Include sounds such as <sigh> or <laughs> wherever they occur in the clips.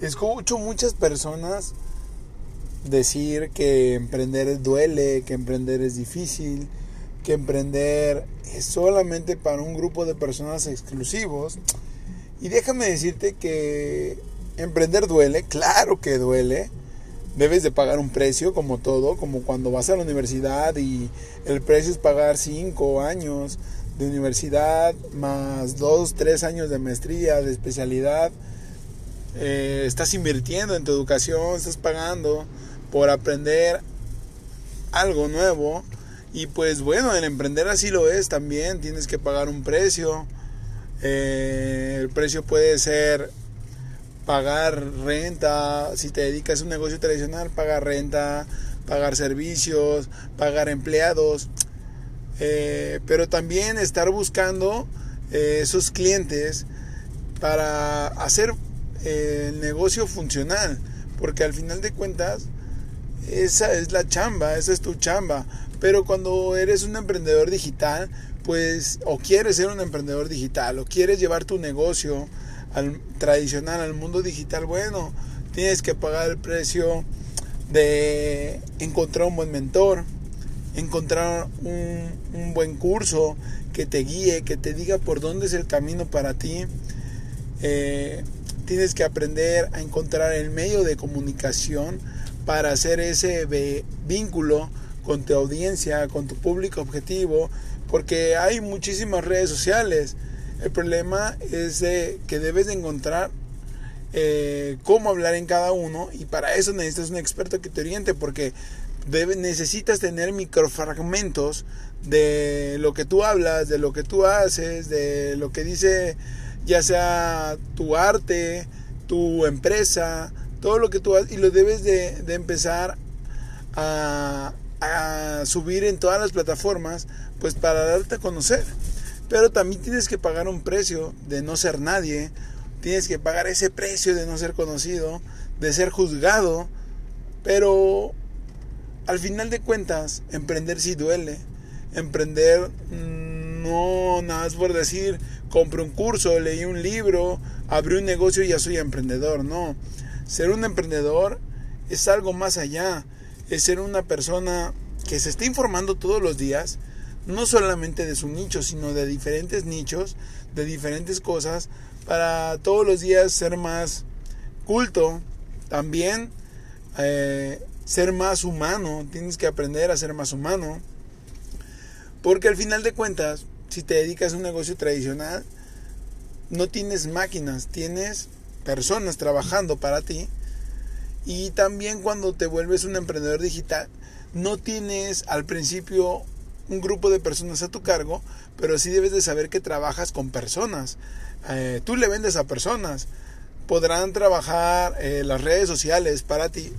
Escucho muchas personas decir que emprender duele, que emprender es difícil, que emprender es solamente para un grupo de personas exclusivos. Y déjame decirte que emprender duele, claro que duele. Debes de pagar un precio como todo, como cuando vas a la universidad y el precio es pagar 5 años de universidad más 2, 3 años de maestría, de especialidad. Eh, estás invirtiendo en tu educación, estás pagando por aprender algo nuevo. Y pues bueno, el emprender así lo es también, tienes que pagar un precio. Eh, el precio puede ser pagar renta, si te dedicas a un negocio tradicional, pagar renta, pagar servicios, pagar empleados, eh, pero también estar buscando eh, esos clientes para hacer el negocio funcional, porque al final de cuentas esa es la chamba, esa es tu chamba. Pero cuando eres un emprendedor digital, pues o quieres ser un emprendedor digital o quieres llevar tu negocio al tradicional al mundo digital, bueno, tienes que pagar el precio de encontrar un buen mentor, encontrar un, un buen curso que te guíe, que te diga por dónde es el camino para ti. Eh, tienes que aprender a encontrar el medio de comunicación para hacer ese vínculo con tu audiencia, con tu público objetivo, porque hay muchísimas redes sociales. El problema es que debes de encontrar eh, cómo hablar en cada uno y para eso necesitas un experto que te oriente porque necesitas tener microfragmentos de lo que tú hablas, de lo que tú haces, de lo que dice ya sea tu arte, tu empresa, todo lo que tú haces y lo debes de, empezar a, subir en todas las plataformas pues para darte a conocer. Pero también tienes que pagar un precio de no ser nadie tienes que pagar ese precio de no ser conocido de ser juzgado pero al final de cuentas emprender sí duele emprender mm, no nada más por decir compré un curso leí un libro abrí un negocio y ya soy emprendedor no. Ser un emprendedor es algo más allá, es ser una persona que se está informando todos los días, no solamente de su nicho, sino de diferentes nichos, de diferentes cosas, para todos los días ser más culto, también eh, ser más humano, tienes que aprender a ser más humano, porque al final de cuentas, si te dedicas a un negocio tradicional, no tienes máquinas, tienes personas trabajando para ti. Y también cuando te vuelves un emprendedor digital, no tienes al principio un grupo de personas a tu cargo, pero sí debes de saber que trabajas con personas. Eh, tú le vendes a personas. Podrán trabajar eh, las redes sociales para ti,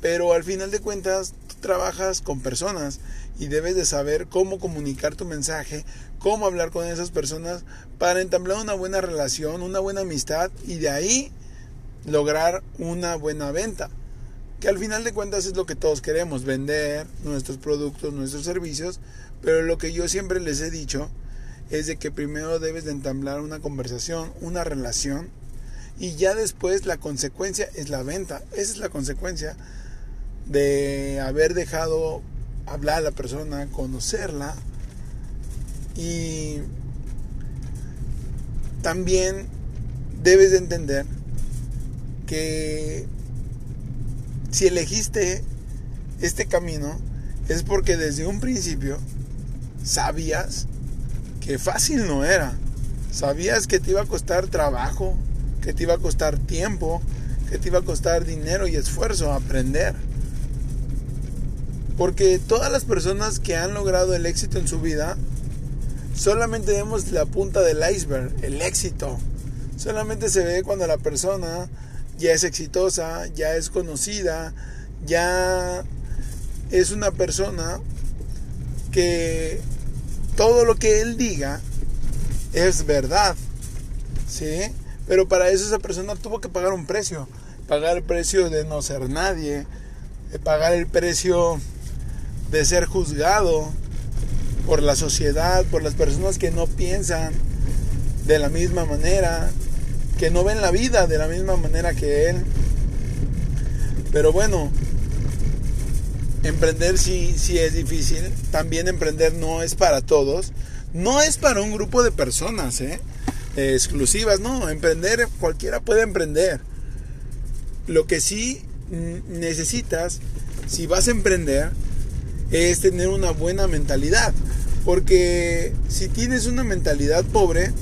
pero al final de cuentas tú trabajas con personas y debes de saber cómo comunicar tu mensaje, cómo hablar con esas personas para entablar una buena relación, una buena amistad y de ahí lograr una buena venta. Que al final de cuentas es lo que todos queremos, vender nuestros productos, nuestros servicios, pero lo que yo siempre les he dicho es de que primero debes de entablar una conversación, una relación y ya después la consecuencia es la venta. Esa es la consecuencia de haber dejado hablar a la persona, conocerla y también debes de entender que si elegiste este camino es porque desde un principio sabías que fácil no era. Sabías que te iba a costar trabajo, que te iba a costar tiempo, que te iba a costar dinero y esfuerzo aprender. Porque todas las personas que han logrado el éxito en su vida, solamente vemos la punta del iceberg, el éxito. Solamente se ve cuando la persona ya es exitosa, ya es conocida, ya es una persona que todo lo que él diga es verdad. ¿Sí? Pero para eso esa persona tuvo que pagar un precio. Pagar el precio de no ser nadie. Pagar el precio de ser juzgado por la sociedad, por las personas que no piensan de la misma manera, que no ven la vida de la misma manera que él. Pero bueno, emprender sí, sí es difícil. También emprender no es para todos. No es para un grupo de personas, ¿eh? Exclusivas, no. Emprender, cualquiera puede emprender. Lo que sí necesitas, si vas a emprender, es tener una buena mentalidad. Porque si tienes una mentalidad pobre,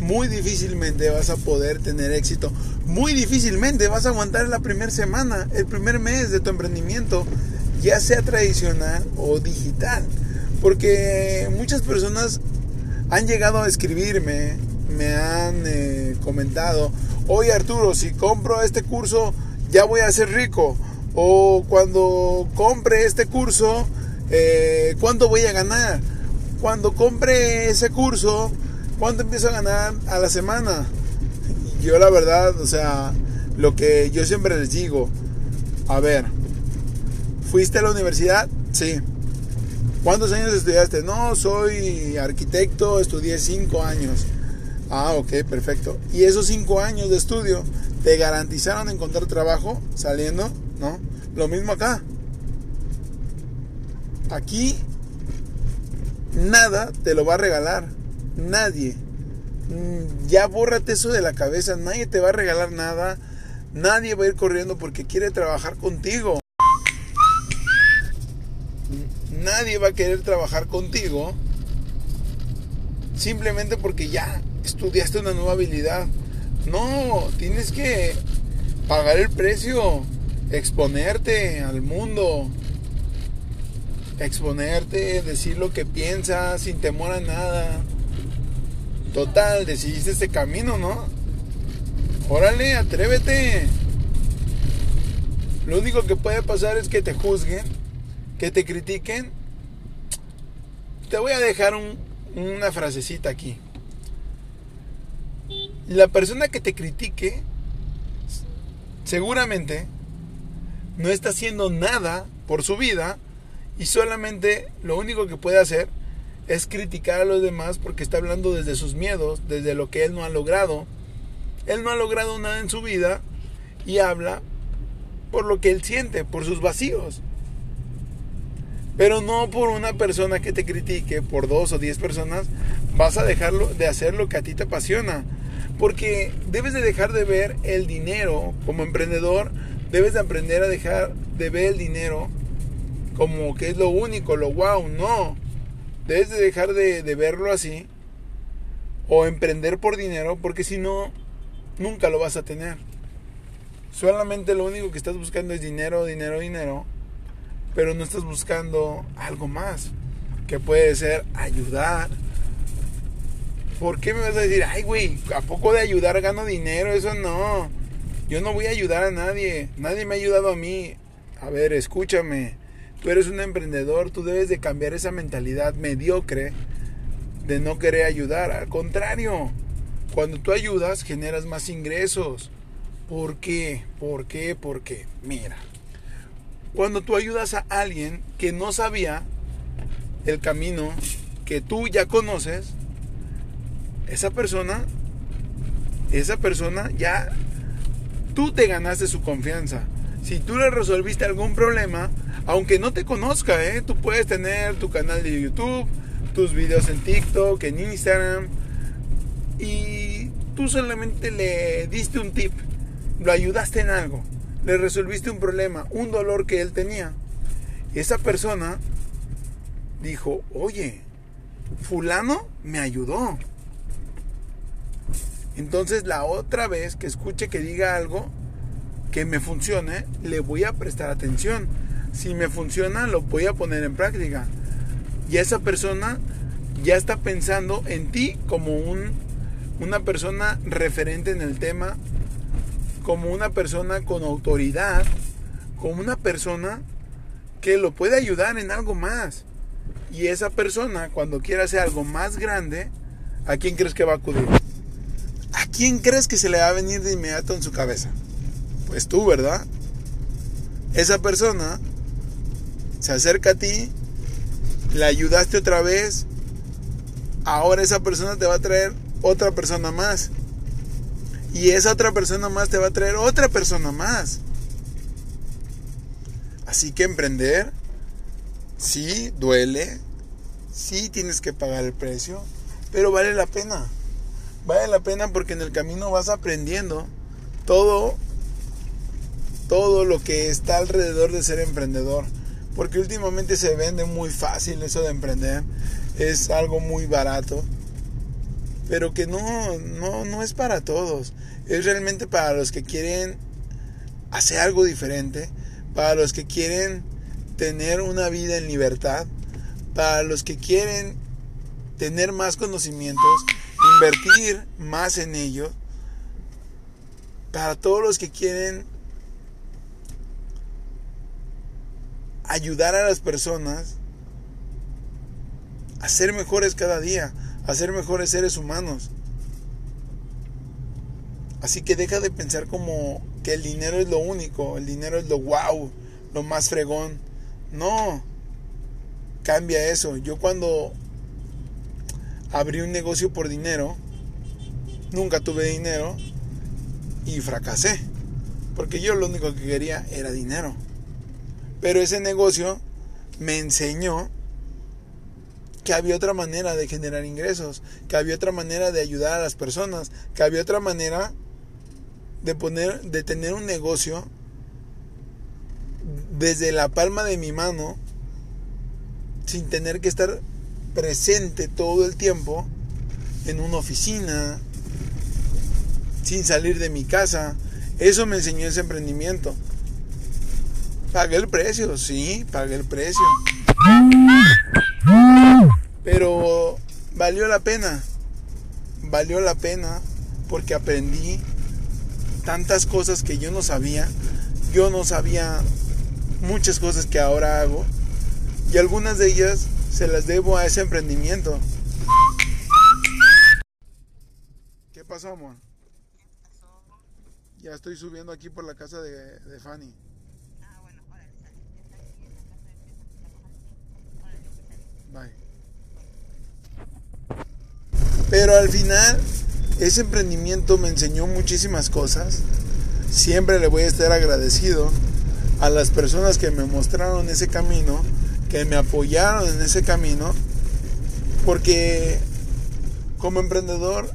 muy difícilmente vas a poder tener éxito. Muy difícilmente vas a aguantar la primera semana, el primer mes de tu emprendimiento, ya sea tradicional o digital. Porque muchas personas han llegado a escribirme, me han eh, comentado, oye Arturo, si compro este curso ya voy a ser rico. O cuando compre este curso, eh, ¿cuánto voy a ganar? Cuando compre ese curso, ¿cuánto empiezo a ganar a la semana? Yo la verdad, o sea, lo que yo siempre les digo, a ver, ¿fuiste a la universidad? Sí. ¿Cuántos años estudiaste? No, soy arquitecto, estudié cinco años. Ah, ok, perfecto. ¿Y esos cinco años de estudio te garantizaron encontrar trabajo saliendo? ¿No? Lo mismo acá. Aquí nada te lo va a regalar. Nadie. Mm, ya bórrate eso de la cabeza. Nadie te va a regalar nada. Nadie va a ir corriendo porque quiere trabajar contigo. Nadie va a querer trabajar contigo simplemente porque ya estudiaste una nueva habilidad. No, tienes que pagar el precio, exponerte al mundo, exponerte, decir lo que piensas sin temor a nada. Total, decidiste este camino, ¿no? Órale, atrévete. Lo único que puede pasar es que te juzguen, que te critiquen. Te voy a dejar una frasecita aquí. La persona que te critique seguramente no está haciendo nada por su vida y solamente lo único que puede hacer es criticar a los demás porque está hablando desde sus miedos, desde lo que él no ha logrado. Él no ha logrado nada en su vida y habla por lo que él siente, por sus vacíos. Pero no por una persona que te critique, por dos o diez personas, vas a dejarlo de hacer lo que a ti te apasiona. Porque debes de dejar de ver el dinero como emprendedor, debes de aprender a dejar de ver el dinero como que es lo único, lo wow, no. Debes de dejar de, verlo así o emprender por dinero porque si no, nunca lo vas a tener. Solamente lo único que estás buscando es dinero, dinero, dinero, pero no estás buscando algo más, que puede ser ayudar. ¿Por qué me vas a decir, ay güey, ¿a poco de ayudar gano dinero? Eso no. Yo no voy a ayudar a nadie. Nadie me ha ayudado a mí. A ver, escúchame. Tú eres un emprendedor, tú debes de cambiar esa mentalidad mediocre de no querer ayudar. Al contrario, cuando tú ayudas generas más ingresos. ¿Por qué? ¿Por qué? Porque, mira, cuando tú ayudas a alguien que no sabía el camino que tú ya conoces, esa persona, esa persona ya, tú te ganaste su confianza. Si tú le resolviste algún problema, aunque no te conozca, ¿eh? tú puedes tener tu canal de YouTube, tus videos en TikTok, en Instagram, y tú solamente le diste un tip, lo ayudaste en algo, le resolviste un problema, un dolor que él tenía. Esa persona dijo, oye, fulano me ayudó. Entonces la otra vez que escuche que diga algo que me funcione, le voy a prestar atención si me funciona, lo voy a poner en práctica. Y esa persona ya está pensando en ti como un, una persona referente en el tema, como una persona con autoridad, como una persona que lo puede ayudar en algo más. Y esa persona, cuando quiera hacer algo más grande, ¿a quién crees que va a acudir? ¿A quién crees que se le va a venir de inmediato en su cabeza? Pues tú, ¿verdad? Esa persona se acerca a ti, le ayudaste otra vez, ahora esa persona te va a traer otra persona más. Y esa otra persona más te va a traer otra persona más. Así que emprender, sí, duele, sí tienes que pagar el precio, pero vale la pena. Vale la pena porque en el camino vas aprendiendo todo, todo lo que está alrededor de ser emprendedor. Porque últimamente se vende muy fácil eso de emprender. Es algo muy barato. Pero que no, no, no es para todos. Es realmente para los que quieren hacer algo diferente. Para los que quieren tener una vida en libertad. Para los que quieren tener más conocimientos. Invertir más en ello. Para todos los que quieren ayudar a las personas a ser mejores cada día, a ser mejores seres humanos. Así que deja de pensar como que el dinero es lo único, el dinero es lo wow, lo más fregón. No, cambia eso. Yo cuando abrí un negocio por dinero, nunca tuve dinero y fracasé. Porque yo lo único que quería era dinero. Pero ese negocio me enseñó que había otra manera de generar ingresos, que había otra manera de ayudar a las personas, que había otra manera de poner de tener un negocio desde la palma de mi mano sin tener que estar presente todo el tiempo en una oficina, sin salir de mi casa. Eso me enseñó ese emprendimiento. Pagué el precio, sí, pagué el precio. Pero valió la pena. Valió la pena porque aprendí tantas cosas que yo no sabía. Yo no sabía muchas cosas que ahora hago. Y algunas de ellas se las debo a ese emprendimiento. ¿Qué pasó, amor? Ya estoy subiendo aquí por la casa de, de Fanny. Pero al final, ese emprendimiento me enseñó muchísimas cosas. Siempre le voy a estar agradecido a las personas que me mostraron ese camino, que me apoyaron en ese camino, porque como emprendedor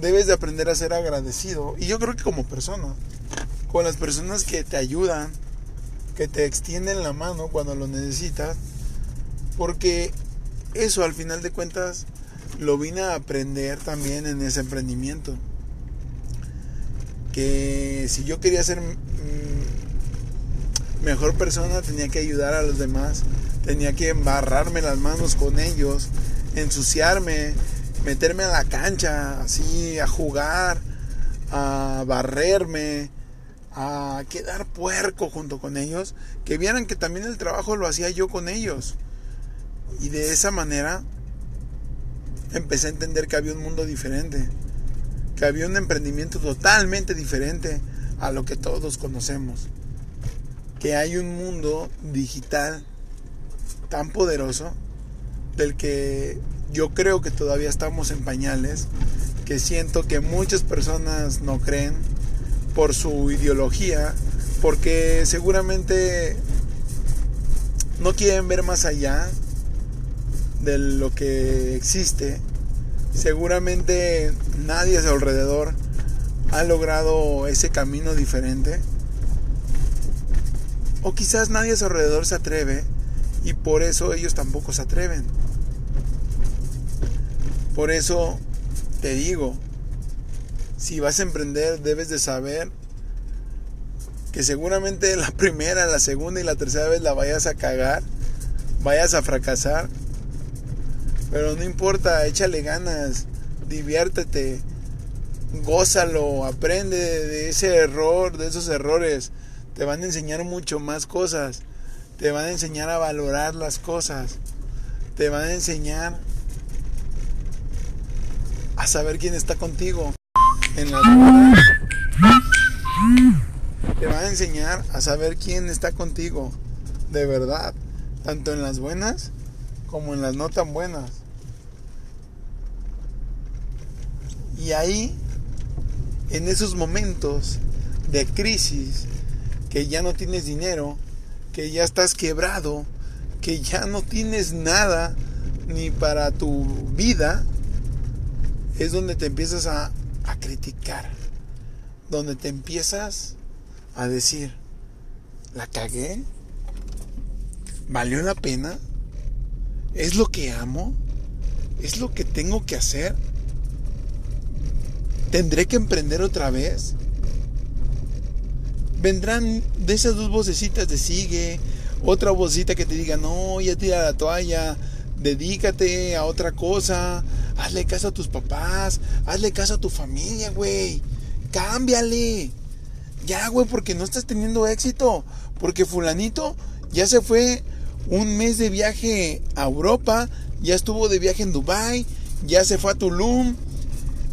debes de aprender a ser agradecido. Y yo creo que como persona, con las personas que te ayudan, que te extienden la mano cuando lo necesitas, porque eso al final de cuentas lo vine a aprender también en ese emprendimiento. Que si yo quería ser mm, mejor persona tenía que ayudar a los demás, tenía que embarrarme las manos con ellos, ensuciarme, meterme a la cancha, así, a jugar, a barrerme, a quedar puerco junto con ellos, que vieran que también el trabajo lo hacía yo con ellos. Y de esa manera empecé a entender que había un mundo diferente, que había un emprendimiento totalmente diferente a lo que todos conocemos, que hay un mundo digital tan poderoso del que yo creo que todavía estamos en pañales, que siento que muchas personas no creen por su ideología, porque seguramente no quieren ver más allá, de lo que existe, seguramente nadie a su alrededor ha logrado ese camino diferente. O quizás nadie a su alrededor se atreve y por eso ellos tampoco se atreven. Por eso te digo, si vas a emprender debes de saber que seguramente la <laughs> primera, la segunda y la tercera vez la vayas a cagar, vayas a fracasar pero no importa, échale ganas, diviértete, gózalo, aprende de ese error, de esos errores. Te van a enseñar mucho más cosas. Te van a enseñar a valorar las cosas. Te van a enseñar a saber quién está contigo en las Te van a enseñar a saber quién está contigo de verdad, tanto en las buenas como en las no tan buenas. Y ahí en esos momentos de crisis, que ya no tienes dinero, que ya estás quebrado, que ya no tienes nada ni para tu vida, es donde te empiezas a, a criticar, donde te empiezas a decir, ¿la cagué? ¿Valió la pena? ¿Es lo que amo? ¿Es lo que tengo que hacer? ¿Tendré que emprender otra vez? Vendrán de esas dos vocecitas de sigue, otra vocita que te diga, no, ya tira la toalla, dedícate a otra cosa, hazle caso a tus papás, hazle caso a tu familia, güey, cámbiale. Ya, güey, porque no estás teniendo éxito, porque fulanito ya se fue un mes de viaje a Europa, ya estuvo de viaje en Dubai, ya se fue a Tulum,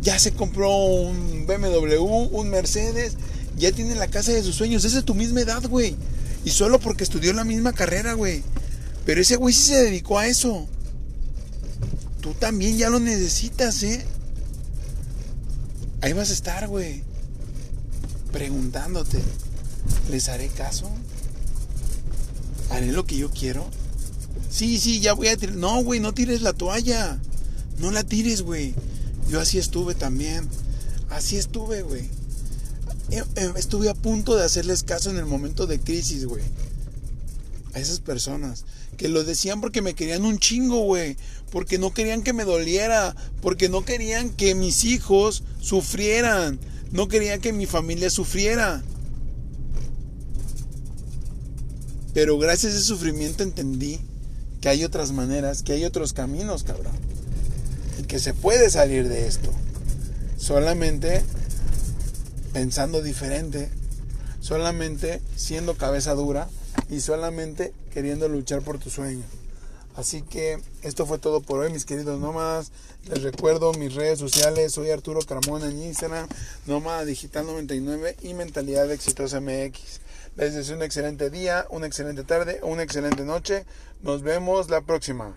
ya se compró un BMW, un Mercedes, ya tiene la casa de sus sueños. Es de tu misma edad, güey. Y solo porque estudió la misma carrera, güey. Pero ese güey sí se dedicó a eso. Tú también ya lo necesitas, ¿eh? Ahí vas a estar, güey. Preguntándote, ¿les haré caso? ¿Haré lo que yo quiero? Sí, sí, ya voy a tirar. No, güey, no tires la toalla. No la tires, güey. Yo así estuve también. Así estuve, güey. Eh, eh, estuve a punto de hacerles caso en el momento de crisis, güey. A esas personas que lo decían porque me querían un chingo, güey. Porque no querían que me doliera. Porque no querían que mis hijos sufrieran. No querían que mi familia sufriera. Pero gracias a ese sufrimiento entendí que hay otras maneras, que hay otros caminos, cabrón. Y que se puede salir de esto. Solamente pensando diferente, solamente siendo cabeza dura y solamente queriendo luchar por tu sueño. Así que esto fue todo por hoy, mis queridos nómadas. Les recuerdo mis redes sociales. Soy Arturo Carmona en Instagram, Nómada Digital 99 y Mentalidad Exitosa MX. Les deseo un excelente día, una excelente tarde, una excelente noche. Nos vemos la próxima.